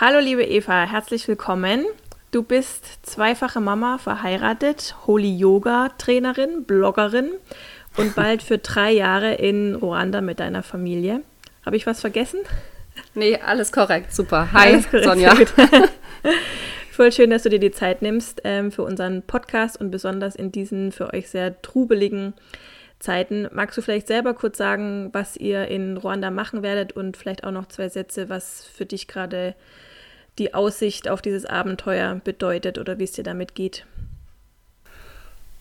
Hallo liebe Eva, herzlich willkommen. Du bist zweifache Mama, verheiratet, Holy Yoga Trainerin, Bloggerin und bald für drei Jahre in Ruanda mit deiner Familie. Habe ich was vergessen? Nee, alles korrekt, super. Hi, korrekt, Sonja. Voll schön, dass du dir die Zeit nimmst ähm, für unseren Podcast und besonders in diesen für euch sehr trubeligen Zeiten. Magst du vielleicht selber kurz sagen, was ihr in Ruanda machen werdet und vielleicht auch noch zwei Sätze, was für dich gerade die Aussicht auf dieses Abenteuer bedeutet oder wie es dir damit geht?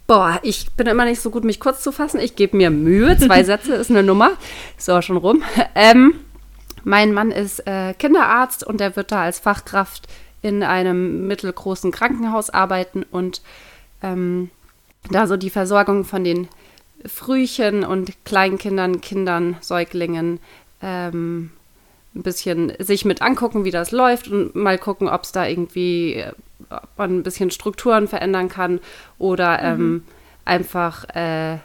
Boah, ich bin immer nicht so gut, mich kurz zu fassen. Ich gebe mir Mühe. Zwei Sätze ist eine Nummer. Auch schon rum. Ähm, mein Mann ist äh, Kinderarzt und er wird da als Fachkraft in einem mittelgroßen Krankenhaus arbeiten und ähm, da so die Versorgung von den Frühchen und Kleinkindern, Kindern, Säuglingen ähm, ein bisschen sich mit angucken, wie das läuft und mal gucken, ob es da irgendwie ob man ein bisschen Strukturen verändern kann oder ähm, mhm. einfach, äh,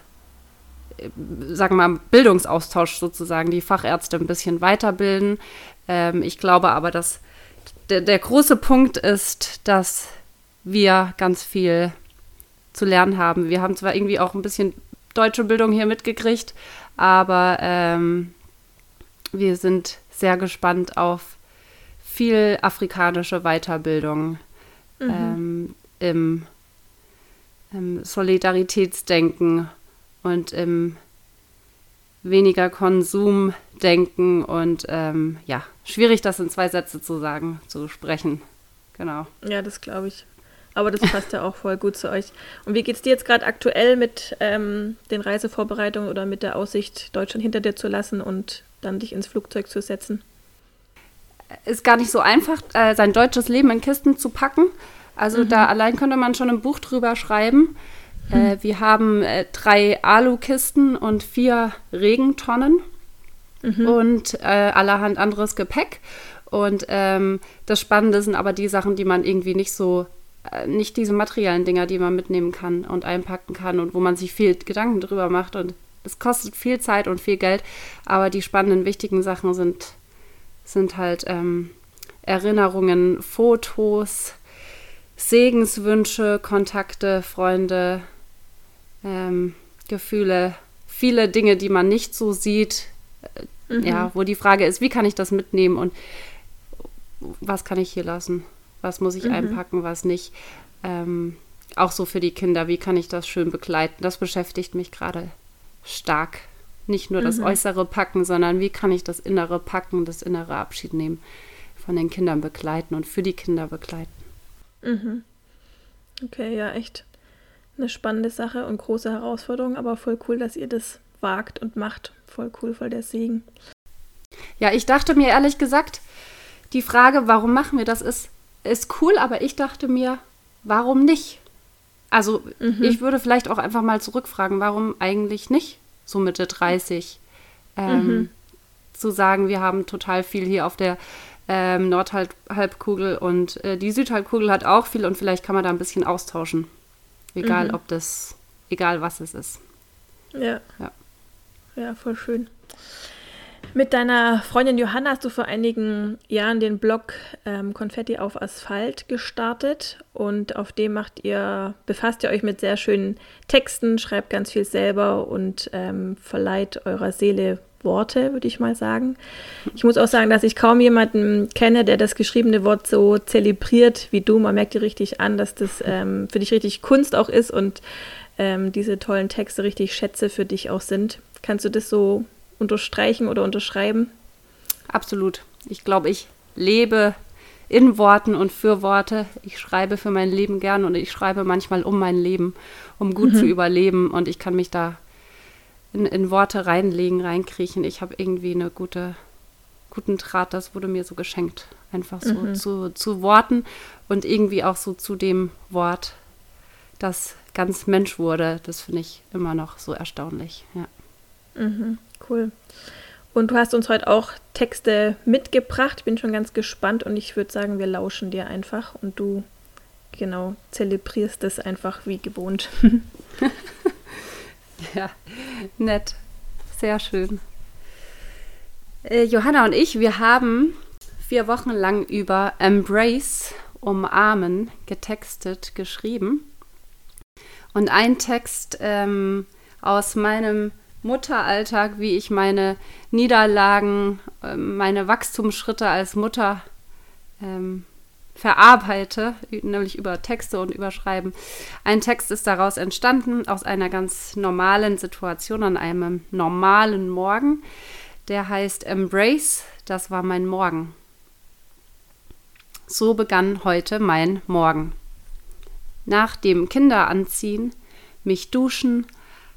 sagen wir mal, Bildungsaustausch sozusagen, die Fachärzte ein bisschen weiterbilden. Ähm, ich glaube aber, dass der, der große Punkt ist, dass wir ganz viel zu lernen haben. Wir haben zwar irgendwie auch ein bisschen deutsche Bildung hier mitgekriegt, aber ähm, wir sind sehr gespannt auf viel afrikanische Weiterbildung mhm. ähm, im, im, Solidaritätsdenken und im weniger Konsumdenken und ähm, ja, schwierig, das in zwei Sätze zu sagen, zu sprechen. Genau. Ja, das glaube ich. Aber das passt ja auch voll gut zu euch. Und wie geht es dir jetzt gerade aktuell mit ähm, den Reisevorbereitungen oder mit der Aussicht, Deutschland hinter dir zu lassen und dann dich ins Flugzeug zu setzen? Ist gar nicht so einfach, äh, sein deutsches Leben in Kisten zu packen. Also mhm. da allein könnte man schon ein Buch drüber schreiben. Mhm. Äh, wir haben äh, drei Alukisten und vier Regentonnen mhm. und äh, allerhand anderes Gepäck. Und ähm, das Spannende sind aber die Sachen, die man irgendwie nicht so, äh, nicht diese materiellen Dinger, die man mitnehmen kann und einpacken kann und wo man sich viel Gedanken drüber macht und es kostet viel Zeit und viel Geld, aber die spannenden, wichtigen Sachen sind, sind halt ähm, Erinnerungen, Fotos, Segenswünsche, Kontakte, Freunde, ähm, Gefühle, viele Dinge, die man nicht so sieht. Äh, mhm. Ja, wo die Frage ist, wie kann ich das mitnehmen und was kann ich hier lassen? Was muss ich mhm. einpacken, was nicht? Ähm, auch so für die Kinder, wie kann ich das schön begleiten? Das beschäftigt mich gerade stark. Nicht nur das mhm. äußere Packen, sondern wie kann ich das innere Packen, das innere Abschied nehmen, von den Kindern begleiten und für die Kinder begleiten. Mhm. Okay, ja, echt eine spannende Sache und große Herausforderung, aber voll cool, dass ihr das wagt und macht. Voll cool, voll der Segen. Ja, ich dachte mir ehrlich gesagt, die Frage, warum machen wir das, ist, ist cool, aber ich dachte mir, warum nicht? Also mhm. ich würde vielleicht auch einfach mal zurückfragen, warum eigentlich nicht so Mitte 30 ähm, mhm. zu sagen, wir haben total viel hier auf der ähm, Nordhalbkugel und äh, die Südhalbkugel hat auch viel und vielleicht kann man da ein bisschen austauschen. Egal, mhm. ob das, egal was es ist. Ja. ja. Ja, voll schön. Mit deiner Freundin Johanna hast du vor einigen Jahren den Blog ähm, Konfetti auf Asphalt gestartet und auf dem macht ihr, befasst ihr euch mit sehr schönen Texten, schreibt ganz viel selber und ähm, verleiht eurer Seele Worte, würde ich mal sagen. Ich muss auch sagen, dass ich kaum jemanden kenne, der das geschriebene Wort so zelebriert wie du. Man merkt dir richtig an, dass das ähm, für dich richtig Kunst auch ist und ähm, diese tollen Texte richtig Schätze für dich auch sind. Kannst du das so unterstreichen oder unterschreiben? Absolut. Ich glaube, ich lebe in Worten und für Worte. Ich schreibe für mein Leben gern und ich schreibe manchmal um mein Leben, um gut mhm. zu überleben. Und ich kann mich da in, in Worte reinlegen, reinkriechen. Ich habe irgendwie eine gute, guten Draht, das wurde mir so geschenkt. Einfach so mhm. zu, zu Worten und irgendwie auch so zu dem Wort, das ganz Mensch wurde. Das finde ich immer noch so erstaunlich. Ja. Mhm, cool. Und du hast uns heute auch Texte mitgebracht. Bin schon ganz gespannt und ich würde sagen, wir lauschen dir einfach und du genau zelebrierst es einfach wie gewohnt. ja, nett. Sehr schön. Äh, Johanna und ich, wir haben vier Wochen lang über Embrace, umarmen, getextet, geschrieben. Und ein Text ähm, aus meinem Mutteralltag, wie ich meine Niederlagen, ähm, meine Wachstumsschritte als Mutter ähm, verarbeite, nämlich über Texte und Überschreiben. Ein Text ist daraus entstanden, aus einer ganz normalen Situation, an einem normalen Morgen. Der heißt Embrace, das war mein Morgen. So begann heute mein Morgen. Nach dem Kinderanziehen, mich duschen,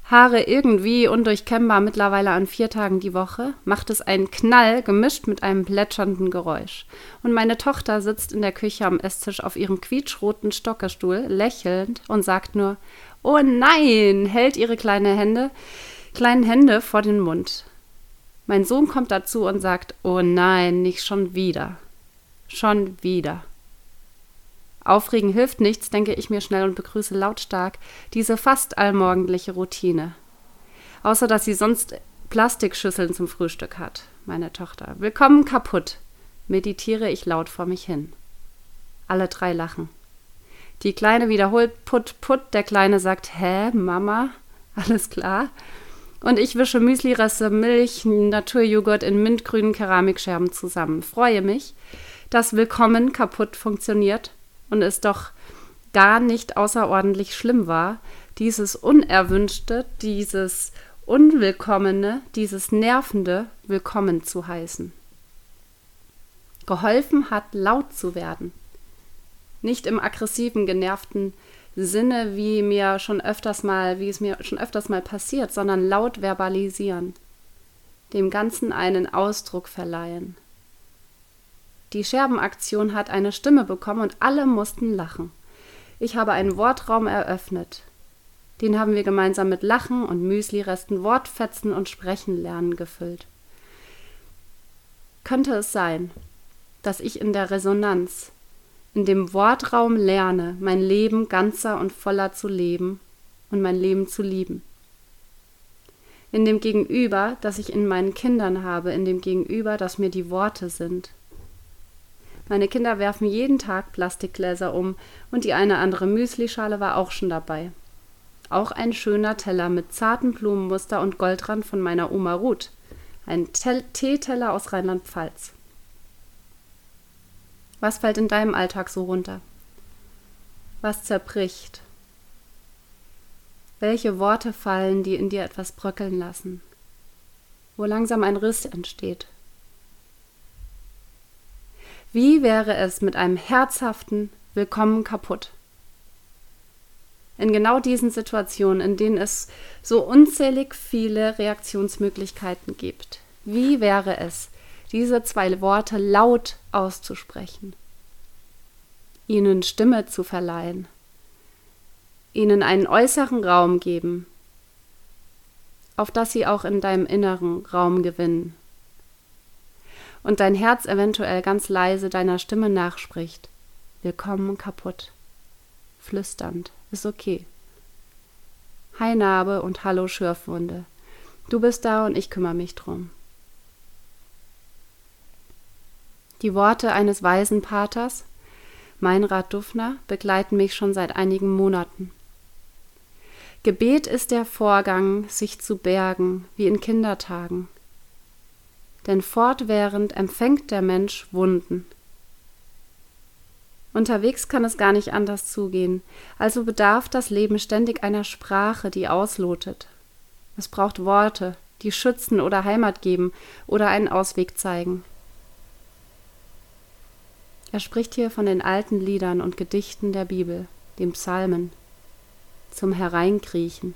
Haare irgendwie undurchkennbar mittlerweile an vier Tagen die Woche, macht es einen Knall gemischt mit einem plätschernden Geräusch. Und meine Tochter sitzt in der Küche am Esstisch auf ihrem quietschroten Stockerstuhl, lächelnd und sagt nur, Oh nein, hält ihre kleine Hände, kleinen Hände vor den Mund. Mein Sohn kommt dazu und sagt, Oh nein, nicht schon wieder. Schon wieder. Aufregen hilft nichts, denke ich mir schnell und begrüße lautstark diese fast allmorgendliche Routine. Außer dass sie sonst Plastikschüsseln zum Frühstück hat, meine Tochter. Willkommen kaputt, meditiere ich laut vor mich hin. Alle drei lachen. Die Kleine wiederholt Put, Put, der Kleine sagt, hä, Mama? Alles klar? Und ich wische Müslireste, Milch, Naturjoghurt in mintgrünen Keramikscherben zusammen. Freue mich, dass Willkommen kaputt funktioniert und es doch gar nicht außerordentlich schlimm war, dieses Unerwünschte, dieses Unwillkommene, dieses Nervende willkommen zu heißen. Geholfen hat, laut zu werden. Nicht im aggressiven, genervten Sinne, wie mir schon öfters mal, wie es mir schon öfters mal passiert, sondern laut verbalisieren. Dem Ganzen einen Ausdruck verleihen. Die Scherbenaktion hat eine Stimme bekommen und alle mussten lachen. Ich habe einen Wortraum eröffnet. Den haben wir gemeinsam mit Lachen und Müsli-Resten, Wortfetzen und Sprechen lernen gefüllt. Könnte es sein, dass ich in der Resonanz, in dem Wortraum lerne, mein Leben ganzer und voller zu leben und mein Leben zu lieben? In dem Gegenüber, das ich in meinen Kindern habe, in dem Gegenüber, das mir die Worte sind, meine Kinder werfen jeden Tag Plastikgläser um und die eine andere Müslischale war auch schon dabei. Auch ein schöner Teller mit zartem Blumenmuster und Goldrand von meiner Oma Ruth. Ein Teeteller aus Rheinland-Pfalz. Was fällt in deinem Alltag so runter? Was zerbricht? Welche Worte fallen, die in dir etwas bröckeln lassen? Wo langsam ein Riss entsteht? Wie wäre es mit einem herzhaften Willkommen kaputt? In genau diesen Situationen, in denen es so unzählig viele Reaktionsmöglichkeiten gibt. Wie wäre es, diese zwei Worte laut auszusprechen, ihnen Stimme zu verleihen, ihnen einen äußeren Raum geben, auf das sie auch in deinem inneren Raum gewinnen und dein Herz eventuell ganz leise deiner Stimme nachspricht. Willkommen kaputt. Flüsternd. Ist okay. Hi Narbe und Hallo Schürfwunde. Du bist da und ich kümmere mich drum. Die Worte eines weisen Paters, Meinrad Dufner, begleiten mich schon seit einigen Monaten. Gebet ist der Vorgang, sich zu bergen, wie in Kindertagen, denn fortwährend empfängt der Mensch Wunden. Unterwegs kann es gar nicht anders zugehen, also bedarf das Leben ständig einer Sprache, die auslotet. Es braucht Worte, die schützen oder Heimat geben oder einen Ausweg zeigen. Er spricht hier von den alten Liedern und Gedichten der Bibel, dem Psalmen, zum Hereinkriechen.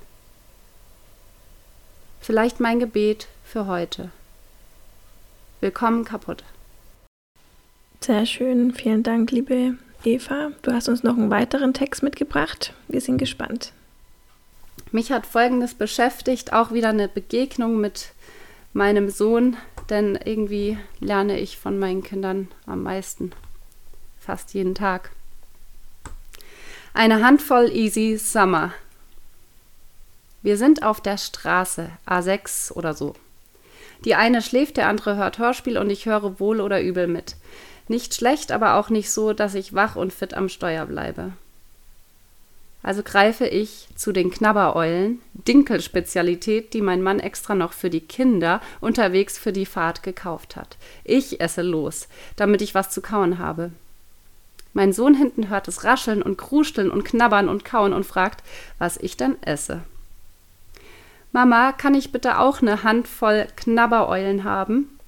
Vielleicht mein Gebet für heute. Willkommen kaputt. Sehr schön, vielen Dank, liebe Eva. Du hast uns noch einen weiteren Text mitgebracht. Wir sind gespannt. Mich hat Folgendes beschäftigt, auch wieder eine Begegnung mit meinem Sohn, denn irgendwie lerne ich von meinen Kindern am meisten, fast jeden Tag. Eine Handvoll Easy Summer. Wir sind auf der Straße, A6 oder so. Die eine schläft, der andere hört Hörspiel und ich höre wohl oder übel mit. Nicht schlecht, aber auch nicht so, dass ich wach und fit am Steuer bleibe. Also greife ich zu den Knabbereulen, Dinkelspezialität, die mein Mann extra noch für die Kinder unterwegs für die Fahrt gekauft hat. Ich esse los, damit ich was zu kauen habe. Mein Sohn hinten hört es rascheln und kruscheln und knabbern und kauen und fragt, was ich denn esse. Mama, kann ich bitte auch eine Handvoll Knabbereulen haben?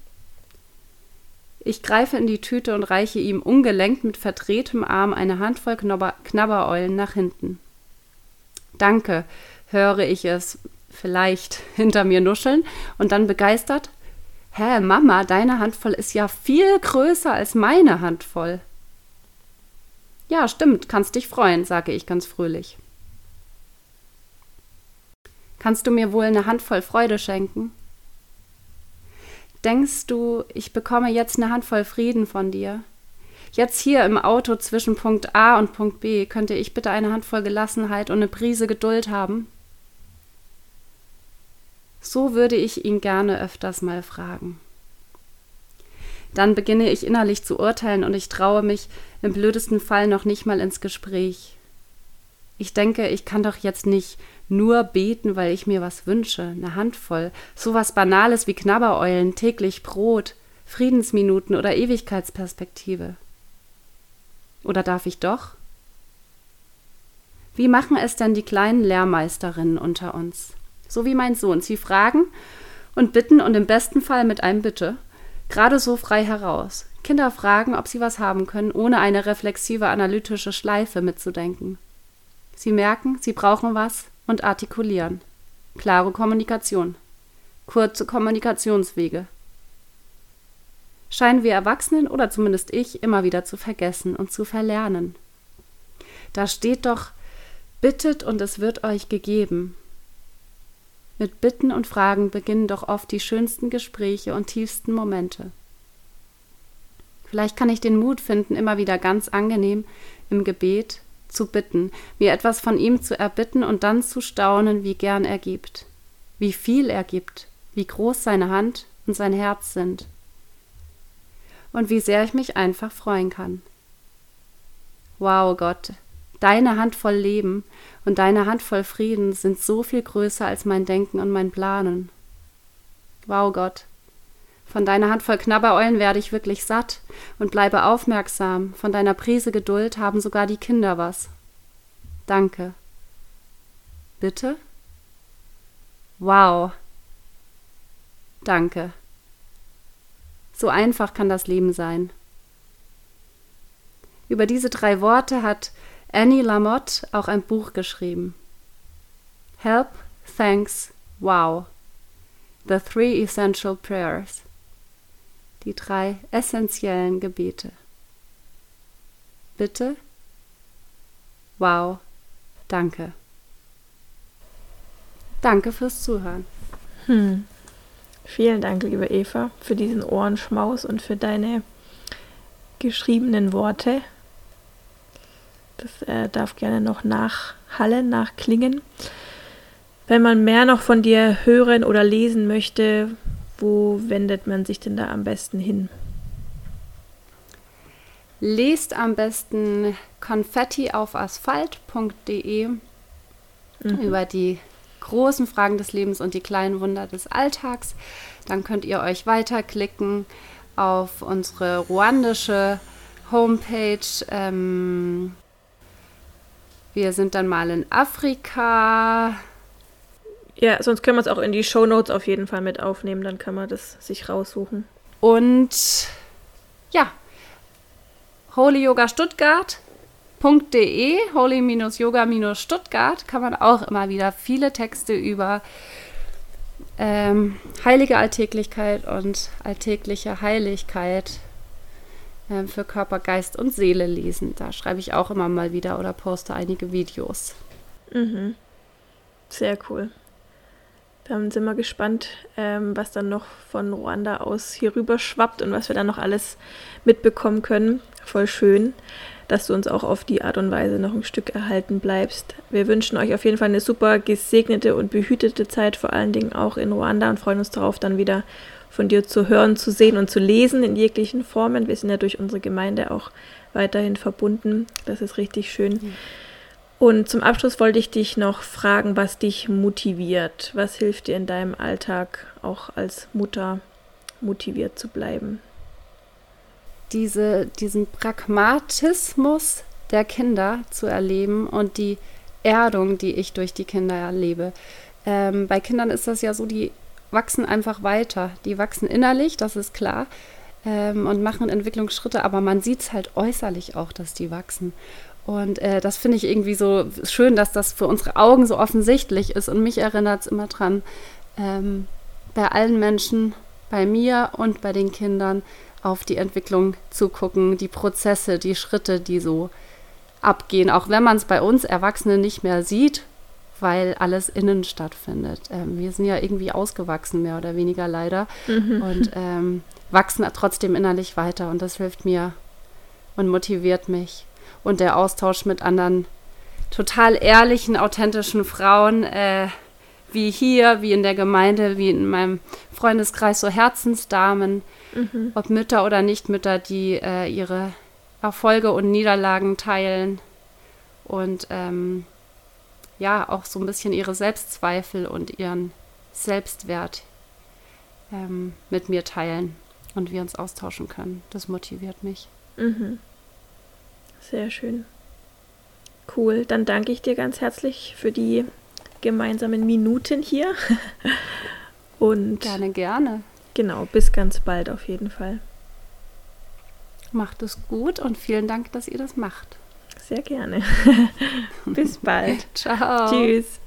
Ich greife in die Tüte und reiche ihm ungelenkt mit verdrehtem Arm eine Handvoll Knabber Knabbereulen nach hinten. Danke, höre ich es vielleicht hinter mir nuscheln und dann begeistert. Hä, Mama, deine Handvoll ist ja viel größer als meine Handvoll. Ja, stimmt, kannst dich freuen, sage ich ganz fröhlich. Kannst du mir wohl eine Handvoll Freude schenken? Denkst du, ich bekomme jetzt eine Handvoll Frieden von dir? Jetzt hier im Auto zwischen Punkt A und Punkt B könnte ich bitte eine Handvoll Gelassenheit und eine Prise Geduld haben? So würde ich ihn gerne öfters mal fragen. Dann beginne ich innerlich zu urteilen und ich traue mich im blödesten Fall noch nicht mal ins Gespräch. Ich denke, ich kann doch jetzt nicht nur beten, weil ich mir was wünsche, eine Handvoll, so was Banales wie Knabbereulen, täglich Brot, Friedensminuten oder Ewigkeitsperspektive. Oder darf ich doch? Wie machen es denn die kleinen Lehrmeisterinnen unter uns? So wie mein Sohn. Sie fragen und bitten und im besten Fall mit einem Bitte, gerade so frei heraus. Kinder fragen, ob sie was haben können, ohne eine reflexive analytische Schleife mitzudenken. Sie merken, sie brauchen was und artikulieren. Klare Kommunikation. Kurze Kommunikationswege. Scheinen wir Erwachsenen oder zumindest ich immer wieder zu vergessen und zu verlernen. Da steht doch, bittet und es wird euch gegeben. Mit Bitten und Fragen beginnen doch oft die schönsten Gespräche und tiefsten Momente. Vielleicht kann ich den Mut finden, immer wieder ganz angenehm im Gebet zu bitten, mir etwas von ihm zu erbitten und dann zu staunen, wie gern er gibt, wie viel er gibt, wie groß seine Hand und sein Herz sind und wie sehr ich mich einfach freuen kann. Wow, Gott, deine Hand voll Leben und deine Hand voll Frieden sind so viel größer als mein Denken und mein Planen. Wow, Gott, von deiner Handvoll Knabbereulen werde ich wirklich satt und bleibe aufmerksam. Von deiner Prise Geduld haben sogar die Kinder was. Danke. Bitte? Wow. Danke. So einfach kann das Leben sein. Über diese drei Worte hat Annie Lamotte auch ein Buch geschrieben. Help, Thanks, Wow. The Three Essential Prayers die drei essentiellen Gebete. Bitte, wow, danke. Danke fürs Zuhören. Hm. Vielen Dank, liebe Eva, für diesen Ohrenschmaus und für deine geschriebenen Worte. Das äh, darf gerne noch nachhallen, nachklingen. Wenn man mehr noch von dir hören oder lesen möchte, wo wendet man sich denn da am besten hin? Lest am besten konfetti auf asphalt.de mhm. über die großen Fragen des Lebens und die kleinen Wunder des Alltags. Dann könnt ihr euch weiterklicken auf unsere ruandische Homepage. Ähm, wir sind dann mal in Afrika. Ja, sonst können wir es auch in die Show Notes auf jeden Fall mit aufnehmen, dann kann man das sich raussuchen. Und ja, Holy Yoga Stuttgart holy-yoga-stuttgart.de, holy-yoga-stuttgart, kann man auch immer wieder viele Texte über ähm, heilige Alltäglichkeit und alltägliche Heiligkeit ähm, für Körper, Geist und Seele lesen. Da schreibe ich auch immer mal wieder oder poste einige Videos. Mhm. Sehr cool. Dann sind wir gespannt, ähm, was dann noch von Ruanda aus hier rüber schwappt und was wir dann noch alles mitbekommen können. Voll schön dass du uns auch auf die Art und Weise noch ein Stück erhalten bleibst. Wir wünschen euch auf jeden Fall eine super gesegnete und behütete Zeit, vor allen Dingen auch in Ruanda und freuen uns darauf, dann wieder von dir zu hören, zu sehen und zu lesen in jeglichen Formen. Wir sind ja durch unsere Gemeinde auch weiterhin verbunden. Das ist richtig schön. Mhm. Und zum Abschluss wollte ich dich noch fragen, was dich motiviert. Was hilft dir in deinem Alltag auch als Mutter motiviert zu bleiben? diese, diesen Pragmatismus der Kinder zu erleben und die Erdung, die ich durch die Kinder erlebe. Ähm, bei Kindern ist das ja so, die wachsen einfach weiter. Die wachsen innerlich, das ist klar, ähm, und machen Entwicklungsschritte, aber man sieht es halt äußerlich auch, dass die wachsen. Und äh, das finde ich irgendwie so schön, dass das für unsere Augen so offensichtlich ist. Und mich erinnert es immer dran, ähm, bei allen Menschen, bei mir und bei den Kindern, auf die Entwicklung zugucken, die Prozesse, die Schritte, die so abgehen, auch wenn man es bei uns Erwachsenen nicht mehr sieht, weil alles innen stattfindet. Ähm, wir sind ja irgendwie ausgewachsen, mehr oder weniger leider, mhm. und ähm, wachsen trotzdem innerlich weiter und das hilft mir und motiviert mich. Und der Austausch mit anderen total ehrlichen, authentischen Frauen, äh, wie hier, wie in der Gemeinde, wie in meinem Freundeskreis, so Herzensdamen, mhm. ob Mütter oder Nichtmütter, die äh, ihre Erfolge und Niederlagen teilen und ähm, ja, auch so ein bisschen ihre Selbstzweifel und ihren Selbstwert ähm, mit mir teilen und wir uns austauschen können. Das motiviert mich. Mhm. Sehr schön. Cool, dann danke ich dir ganz herzlich für die gemeinsamen Minuten hier. Und gerne, gerne. Genau, bis ganz bald auf jeden Fall. Macht es gut und vielen Dank, dass ihr das macht. Sehr gerne. bis bald. Ciao. Tschüss.